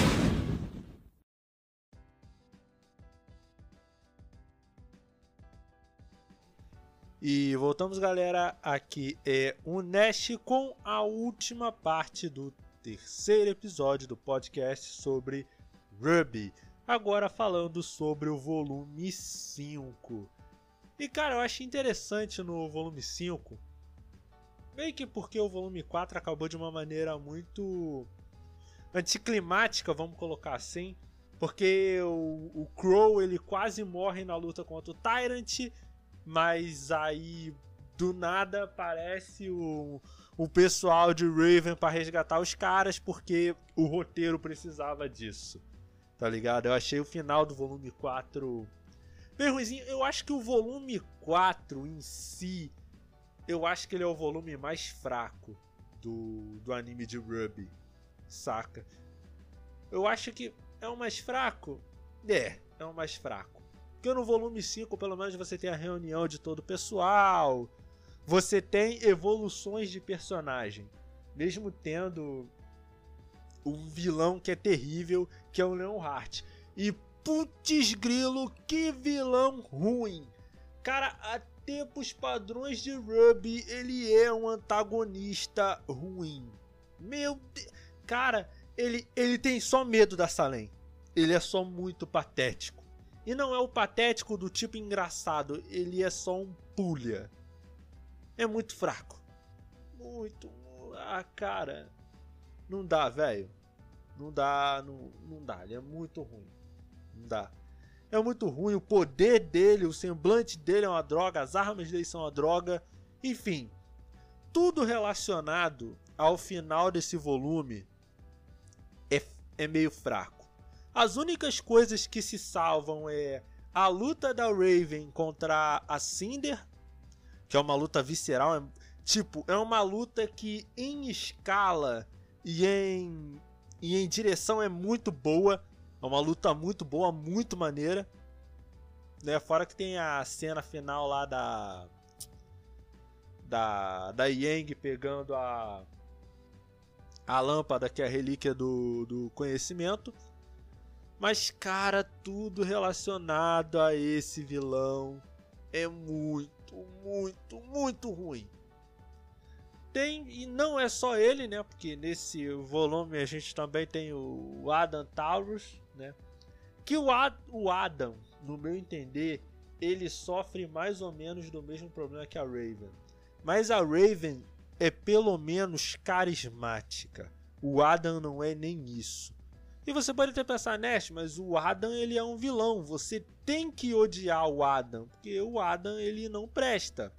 E voltamos, galera. Aqui é o Nash com a última parte do terceiro episódio do podcast sobre Ruby. Agora falando sobre o volume 5. E cara, eu achei interessante no volume 5. Meio que porque o volume 4 acabou de uma maneira muito anticlimática, vamos colocar assim. Porque o, o Crow ele quase morre na luta contra o Tyrant mas aí do nada aparece o, o pessoal de Raven para resgatar os caras porque o roteiro precisava disso. Tá ligado? Eu achei o final do volume 4 bem ruimzinho. Eu acho que o volume 4 em si, eu acho que ele é o volume mais fraco do, do anime de Ruby, saca? Eu acho que é o mais fraco. É, é o mais fraco. Porque no volume 5, pelo menos, você tem a reunião de todo o pessoal. Você tem evoluções de personagem. Mesmo tendo um vilão que é terrível, que é o Leonhardt. E putz grilo, que vilão ruim. Cara, até pros padrões de Ruby, ele é um antagonista ruim. Meu Deus. Cara, ele, ele tem só medo da Salem. Ele é só muito patético. E não é o patético do tipo engraçado, ele é só um pulha. É muito fraco. Muito. Ah, cara. Não dá, velho. Não dá, não, não dá. Ele é muito ruim. Não dá. É muito ruim. O poder dele, o semblante dele é uma droga, as armas dele são uma droga. Enfim, tudo relacionado ao final desse volume é, é meio fraco. As únicas coisas que se salvam é a luta da Raven contra a Cinder, que é uma luta visceral, é, tipo, é uma luta que em escala e em e em direção é muito boa, é uma luta muito boa, muito maneira. Né? Fora que tem a cena final lá da da da Yang pegando a a lâmpada que é a relíquia do, do conhecimento. Mas, cara, tudo relacionado a esse vilão é muito, muito, muito ruim. Tem, e não é só ele, né? Porque nesse volume a gente também tem o Adam Taurus, né? Que o, Ad, o Adam, no meu entender, ele sofre mais ou menos do mesmo problema que a Raven. Mas a Raven é pelo menos carismática. O Adam não é nem isso. E você pode até pensar, Nash, mas o Adam ele é um vilão. Você tem que odiar o Adam, porque o Adam ele não presta.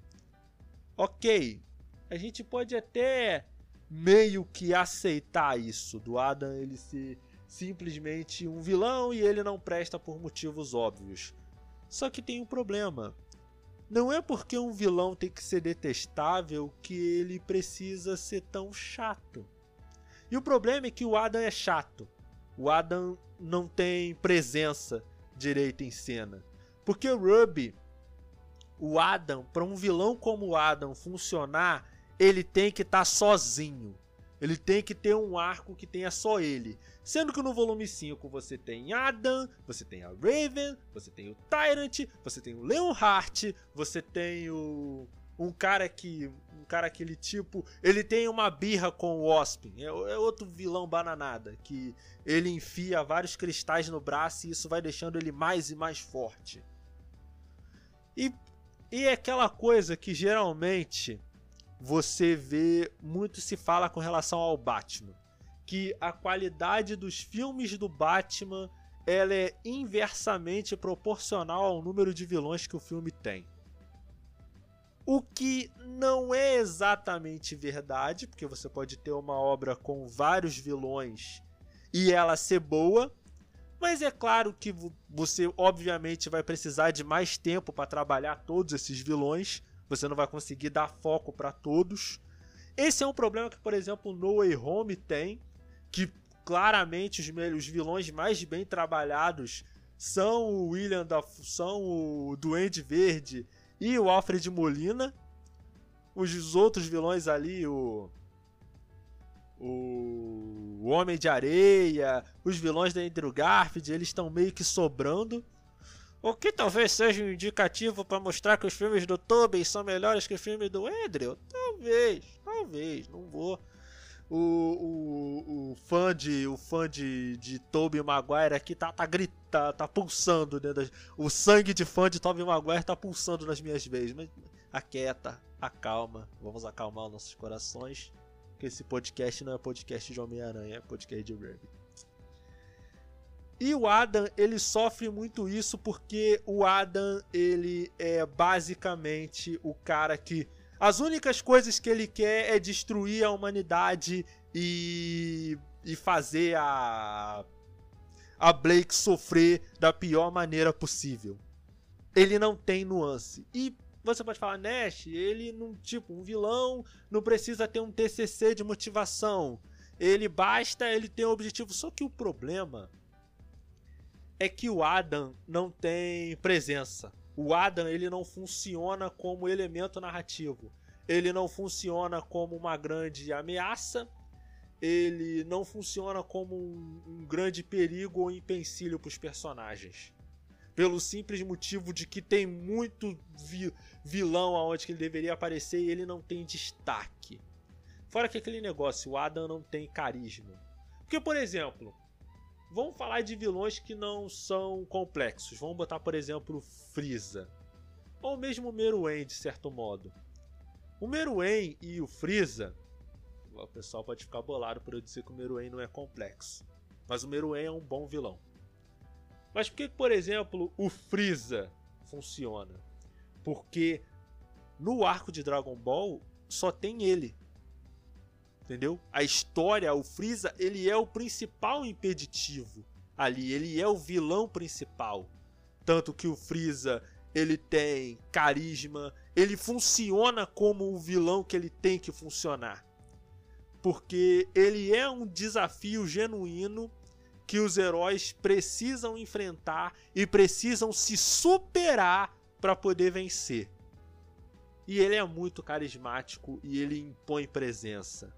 Ok, a gente pode até meio que aceitar isso do Adam ele ser simplesmente um vilão e ele não presta por motivos óbvios. Só que tem um problema. Não é porque um vilão tem que ser detestável que ele precisa ser tão chato. E o problema é que o Adam é chato o Adam não tem presença direita em cena. Porque o Ruby, o Adam, para um vilão como o Adam funcionar, ele tem que estar tá sozinho. Ele tem que ter um arco que tenha só ele. Sendo que no volume 5 você tem Adam, você tem a Raven, você tem o Tyrant, você tem o Leonhardt, você tem o. Um cara que um cara aquele tipo, ele tem uma birra com o Waspin, é, é, outro vilão bananada, que ele enfia vários cristais no braço e isso vai deixando ele mais e mais forte. E, e é aquela coisa que geralmente você vê, muito se fala com relação ao Batman, que a qualidade dos filmes do Batman ela é inversamente proporcional ao número de vilões que o filme tem. O que não é exatamente verdade, porque você pode ter uma obra com vários vilões e ela ser boa, mas é claro que você obviamente vai precisar de mais tempo para trabalhar todos esses vilões, Você não vai conseguir dar foco para todos. Esse é um problema que, por exemplo, No Way Home tem, que claramente os, os vilões mais bem trabalhados são o William da são o Duende Verde e o Alfred Molina. Os outros vilões ali, o o Homem de Areia, os vilões da Andrew Garfield, eles estão meio que sobrando. O que talvez seja um indicativo para mostrar que os filmes do Tobey são melhores que os filmes do Andrew? Talvez, talvez, não vou. O, o, o fã de o fã de, de Tobey Maguire aqui tá tá gritando, tá, tá pulsando, né? O sangue de fã de Tobey Maguire tá pulsando nas minhas veias, mas aquieta, acalma, vamos acalmar os nossos corações que esse podcast não é podcast de Homem-Aranha, é podcast de Rabbit. E o Adam, ele sofre muito isso porque o Adam, ele é basicamente o cara que as únicas coisas que ele quer é destruir a humanidade e e fazer a a Blake sofrer da pior maneira possível. Ele não tem nuance. E você pode falar, Nash, ele não, tipo, um vilão não precisa ter um TCC de motivação. Ele basta ele ter um objetivo. Só que o problema é que o Adam não tem presença. O Adam ele não funciona como elemento narrativo. Ele não funciona como uma grande ameaça. Ele não funciona como um, um grande perigo ou empecilho para os personagens pelo simples motivo de que tem muito vi vilão aonde que ele deveria aparecer e ele não tem destaque. Fora que aquele negócio, o Adam não tem carisma. Porque, por exemplo, vamos falar de vilões que não são complexos. Vamos botar, por exemplo, o Freeza. Ou mesmo o Meruem, de certo modo. O Meruem e o Freeza... O pessoal pode ficar bolado por eu dizer que o Meruem não é complexo. Mas o Meruem é um bom vilão. Mas por que, por exemplo, o Freeza funciona? Porque no arco de Dragon Ball só tem ele. Entendeu? A história, o Freeza, ele é o principal impeditivo ali, ele é o vilão principal. Tanto que o Freeza, ele tem carisma, ele funciona como o vilão que ele tem que funcionar. Porque ele é um desafio genuíno que os heróis precisam enfrentar e precisam se superar para poder vencer. E ele é muito carismático e ele impõe presença.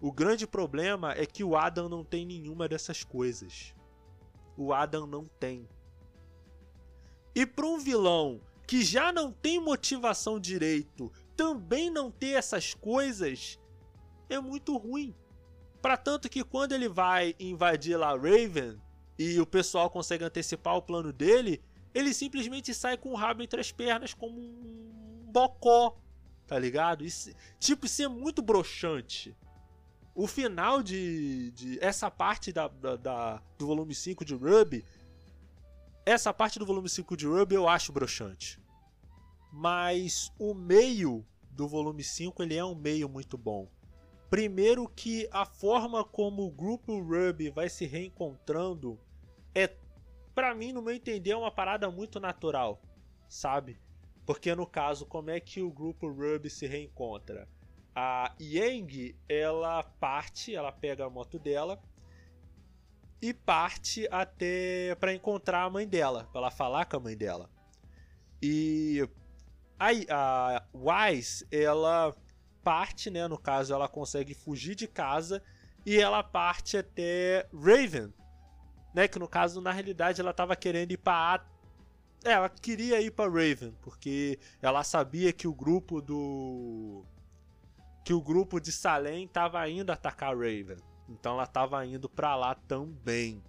O grande problema é que o Adam não tem nenhuma dessas coisas. O Adam não tem. E para um vilão que já não tem motivação direito, também não ter essas coisas, é muito ruim. Para tanto que quando ele vai invadir lá Raven e o pessoal consegue antecipar o plano dele, ele simplesmente sai com o rabo entre as pernas como um bocó, tá ligado? Isso, tipo, isso é muito broxante. O final de, de essa parte da, da, da, do volume 5 de Ruby, essa parte do volume 5 de Ruby eu acho broxante. Mas o meio do volume 5 ele é um meio muito bom. Primeiro que a forma como o grupo Ruby vai se reencontrando é, para mim, no meu entender, é uma parada muito natural, sabe? Porque no caso, como é que o grupo Ruby se reencontra? A Yang, ela parte, ela pega a moto dela e parte até para encontrar a mãe dela, para ela falar com a mãe dela. E a, a Wise, ela parte, né? No caso, ela consegue fugir de casa e ela parte até Raven, né? Que no caso, na realidade, ela estava querendo ir para é, ela queria ir para Raven porque ela sabia que o grupo do que o grupo de Salem estava indo atacar Raven. Então ela estava indo para lá também.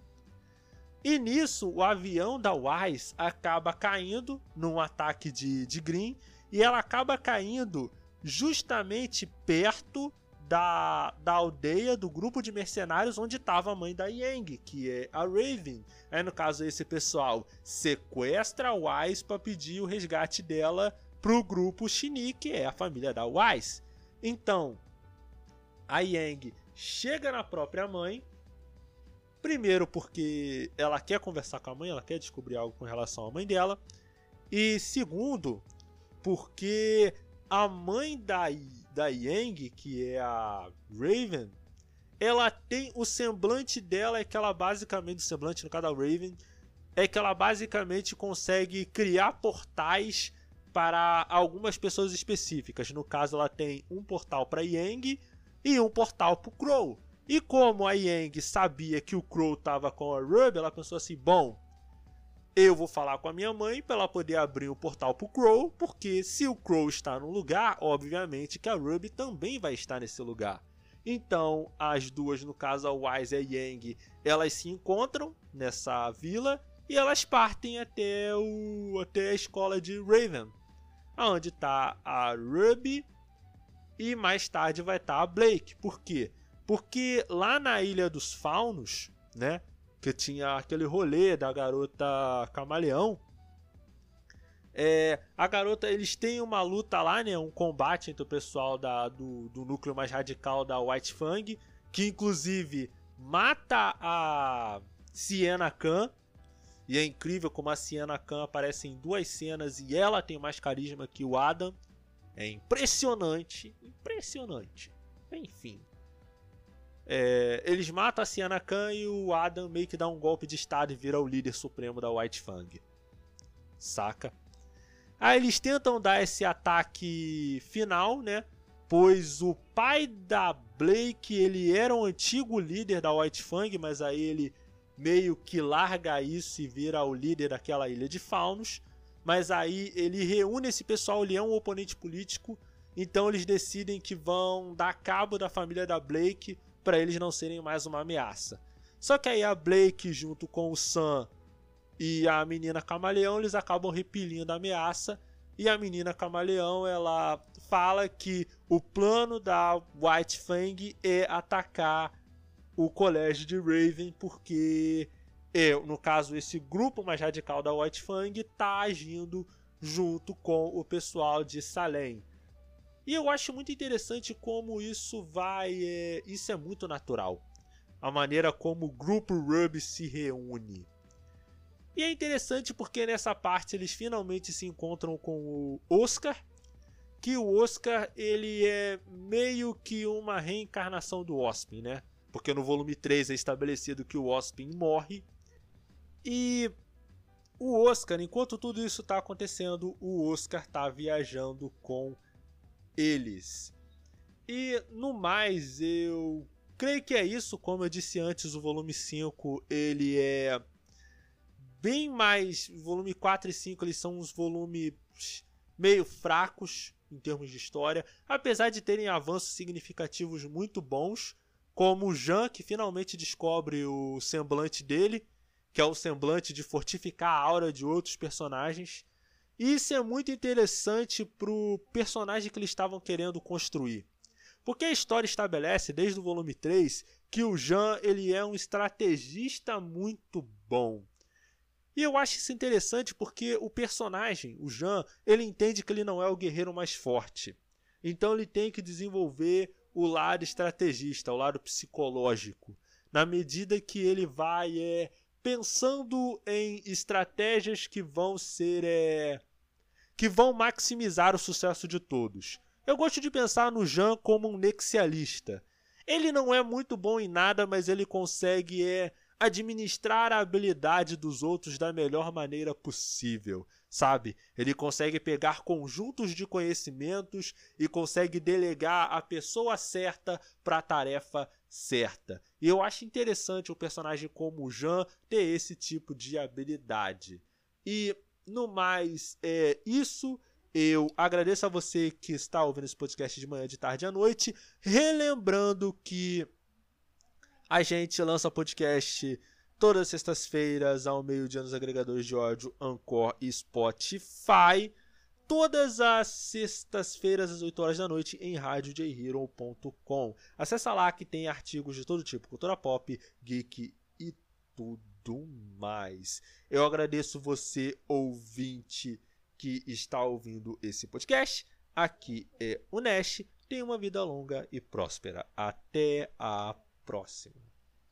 E nisso, o avião da Wise acaba caindo num ataque de, de Green e ela acaba caindo justamente perto da, da aldeia, do grupo de mercenários onde estava a mãe da Yang, que é a Raven. Aí, no caso, esse pessoal sequestra a Wise para pedir o resgate dela pro grupo Shini, que é a família da Wise. Então, a Yang chega na própria mãe. Primeiro, porque ela quer conversar com a mãe, ela quer descobrir algo com relação à mãe dela. E segundo, porque a mãe da, da Yang, que é a Raven, ela tem o semblante dela é que ela basicamente, o semblante no caso da Raven, é que ela basicamente consegue criar portais para algumas pessoas específicas. No caso, ela tem um portal para Yang e um portal para o Crow. E como a Yang sabia que o Crow estava com a Ruby, ela pensou assim: bom, eu vou falar com a minha mãe para ela poder abrir o portal para o Crow, porque se o Crow está no lugar, obviamente que a Ruby também vai estar nesse lugar. Então, as duas, no caso a Wise e a Yang, elas se encontram nessa vila e elas partem até, o, até a escola de Raven, onde está a Ruby e mais tarde vai estar tá a Blake. Por quê? Porque lá na Ilha dos Faunos, né, que tinha aquele rolê da garota camaleão, é, a garota, eles têm uma luta lá, né? Um combate entre o pessoal da, do, do núcleo mais radical da White Fang, que inclusive mata a Sienna Khan. E é incrível como a Sienna Khan aparece em duas cenas e ela tem mais carisma que o Adam. É impressionante, impressionante. Enfim. É, eles matam a Sienna Khan e o Adam meio que dá um golpe de estado e vira o líder supremo da White Fang. Saca? Aí eles tentam dar esse ataque final, né? Pois o pai da Blake, ele era um antigo líder da White Fang, mas aí ele meio que larga isso e vira o líder daquela ilha de Faunos. Mas aí ele reúne esse pessoal, ele é um oponente político, então eles decidem que vão dar cabo da família da Blake para eles não serem mais uma ameaça. Só que aí a Blake junto com o Sam e a menina camaleão, eles acabam repelindo a ameaça. E a menina camaleão, ela fala que o plano da White Fang é atacar o colégio de Raven, porque, é, no caso, esse grupo mais radical da White Fang está agindo junto com o pessoal de Salem. E eu acho muito interessante como isso vai. É, isso é muito natural. A maneira como o grupo Ruby se reúne. E é interessante porque nessa parte eles finalmente se encontram com o Oscar, que o Oscar ele é meio que uma reencarnação do Ospin, né? Porque no volume 3 é estabelecido que o Ospin morre. E o Oscar, enquanto tudo isso está acontecendo, o Oscar está viajando com eles. E no mais, eu creio que é isso. Como eu disse antes, o volume 5 ele é bem mais. Volume 4 e 5 eles são uns volumes meio fracos em termos de história, apesar de terem avanços significativos muito bons, como o Jean, que finalmente descobre o semblante dele, que é o semblante de fortificar a aura de outros personagens. Isso é muito interessante pro personagem que eles estavam querendo construir. Porque a história estabelece desde o volume 3 que o Jean ele é um estrategista muito bom. E eu acho isso interessante porque o personagem, o Jean, ele entende que ele não é o guerreiro mais forte. Então ele tem que desenvolver o lado estrategista, o lado psicológico, na medida que ele vai é, pensando em estratégias que vão ser é, que vão maximizar o sucesso de todos. Eu gosto de pensar no Jean como um nexialista. Ele não é muito bom em nada, mas ele consegue é, administrar a habilidade dos outros da melhor maneira possível, sabe? Ele consegue pegar conjuntos de conhecimentos e consegue delegar a pessoa certa para a tarefa certa. E eu acho interessante um personagem como o Jean ter esse tipo de habilidade. E no mais, é isso. Eu agradeço a você que está ouvindo esse podcast de manhã, de tarde à noite, relembrando que a gente lança podcast todas as sextas-feiras ao meio-dia nos agregadores de áudio Anchor e Spotify. Todas as sextas-feiras às 8 horas da noite em radiojhero.com. Acesse lá que tem artigos de todo tipo, cultura pop, geek e tudo mais. Eu agradeço você, ouvinte, que está ouvindo esse podcast. Aqui é o Nash. Tenha uma vida longa e próspera. Até a próximo.